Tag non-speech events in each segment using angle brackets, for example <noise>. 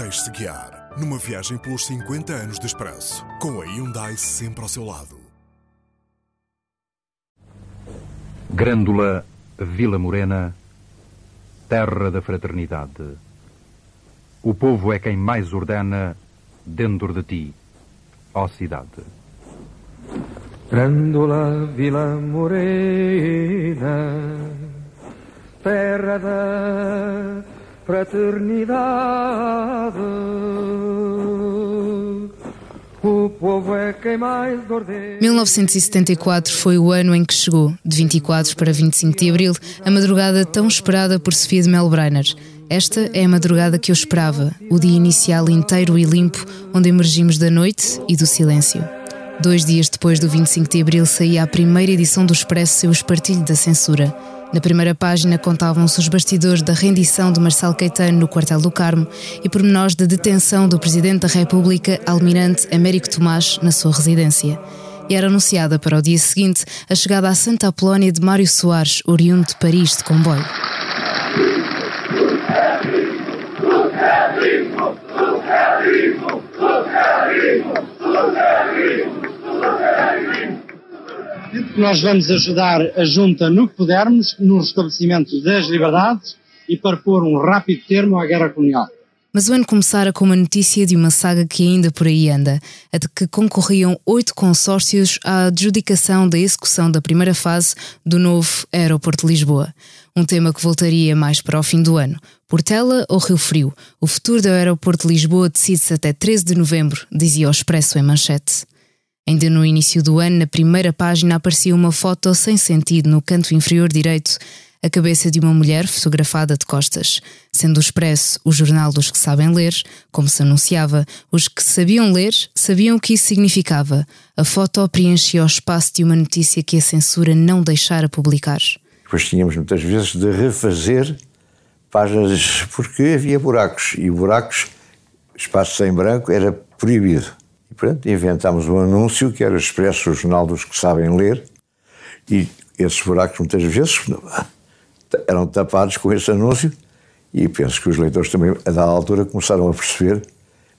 Deixe-se guiar numa viagem pelos 50 anos de expresso, com a Hyundai sempre ao seu lado. Grândola, Vila Morena, terra da fraternidade. O povo é quem mais ordena dentro de ti, ó cidade. Grândola, Vila Morena, terra da fraternidade. O povo é quem mais ordena. 1974 foi o ano em que chegou, de 24 para 25 de abril, a madrugada tão esperada por Sofia de Melbrenner. Esta é a madrugada que eu esperava, o dia inicial inteiro e limpo, onde emergimos da noite e do silêncio. Dois dias depois do 25 de abril saía a primeira edição do Expresso Seu Espartilho da Censura. Na primeira página contavam-se os bastidores da rendição de Marcelo Caetano no quartel do Carmo e pormenores da detenção do Presidente da República, Almirante Américo Tomás, na sua residência. E era anunciada para o dia seguinte a chegada à Santa Apolónia de Mário Soares, oriundo de Paris de comboio. Nós vamos ajudar a Junta no que pudermos, no restabelecimento das liberdades e para pôr um rápido termo à guerra colonial. Mas o ano começara com uma notícia de uma saga que ainda por aí anda, a de que concorriam oito consórcios à adjudicação da execução da primeira fase do novo Aeroporto de Lisboa. Um tema que voltaria mais para o fim do ano. Portela ou Rio Frio? O futuro do Aeroporto de Lisboa decide-se até 13 de novembro, dizia o Expresso em manchete. Ainda no início do ano, na primeira página aparecia uma foto sem sentido no canto inferior direito, a cabeça de uma mulher fotografada de costas. Sendo o Expresso o jornal dos que sabem ler, como se anunciava, os que sabiam ler sabiam o que isso significava. A foto preenchia o espaço de uma notícia que a censura não deixara publicar. Depois tínhamos muitas vezes de refazer páginas porque havia buracos e buracos, espaço em branco, era proibido. E pronto, inventámos um anúncio que era expresso o jornal dos que sabem ler e esses buracos muitas vezes <laughs> eram tapados com esse anúncio e penso que os leitores também, a dada altura, começaram a perceber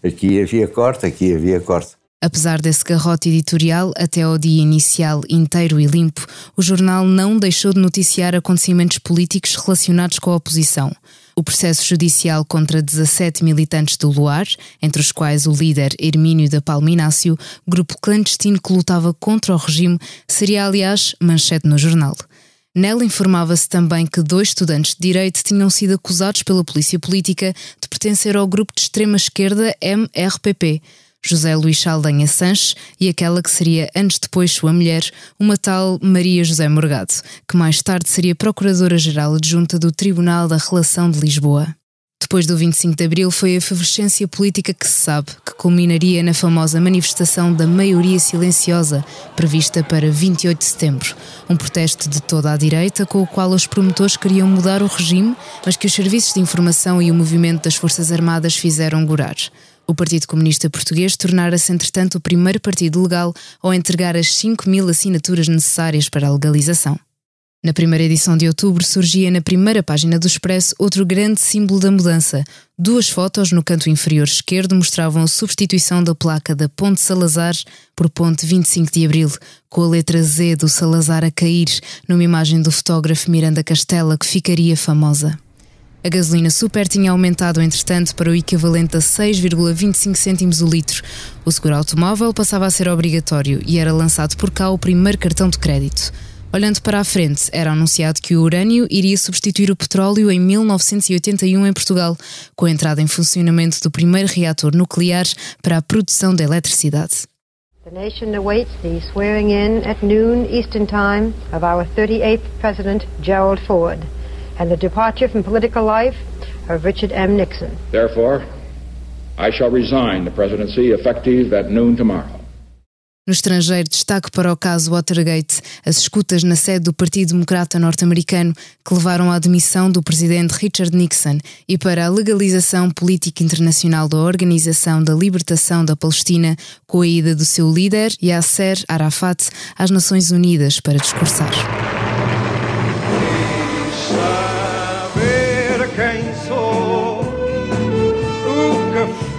aqui havia corte, aqui havia corte. Apesar desse garrote editorial, até ao dia inicial inteiro e limpo, o jornal não deixou de noticiar acontecimentos políticos relacionados com a oposição. O processo judicial contra 17 militantes do Luar, entre os quais o líder Hermínio da Palminácio, grupo clandestino que lutava contra o regime, seria, aliás, manchete no jornal. Nela informava-se também que dois estudantes de direito tinham sido acusados pela polícia política de pertencer ao grupo de extrema-esquerda MRPP. José Luís Saldanha Sanches e aquela que seria anos depois sua mulher, uma tal Maria José Morgado, que mais tarde seria Procuradora-Geral Adjunta do Tribunal da Relação de Lisboa. Depois do 25 de Abril foi a efervescência política que se sabe, que culminaria na famosa manifestação da maioria silenciosa, prevista para 28 de setembro. Um protesto de toda a direita, com o qual os promotores queriam mudar o regime, mas que os serviços de informação e o movimento das Forças Armadas fizeram gorar. O Partido Comunista Português tornara-se, entretanto, o primeiro partido legal ao entregar as 5 mil assinaturas necessárias para a legalização. Na primeira edição de outubro surgia na primeira página do Expresso outro grande símbolo da mudança. Duas fotos no canto inferior esquerdo mostravam a substituição da placa da Ponte Salazar por Ponte 25 de Abril, com a letra Z do Salazar a cair, numa imagem do fotógrafo Miranda Castela que ficaria famosa. A gasolina super tinha aumentado, entretanto, para o equivalente a 6,25 cêntimos o litro. O seguro automóvel passava a ser obrigatório e era lançado por cá o primeiro cartão de crédito. Olhando para a frente, era anunciado que o urânio iria substituir o petróleo em 1981 em Portugal, com a entrada em funcionamento do primeiro reator nuclear para a produção de eletricidade. The nation awaits the swearing in at noon Eastern Time of our 38th President Gerald Ford and the departure from political life of Richard M. Nixon. Therefore, I shall resign the presidency effective at noon tomorrow. No estrangeiro, destaque para o caso Watergate, as escutas na sede do Partido Democrata norte-americano que levaram à demissão do presidente Richard Nixon e para a legalização política internacional da Organização da Libertação da Palestina com a ida do seu líder, Yasser Arafat, às Nações Unidas para discursar.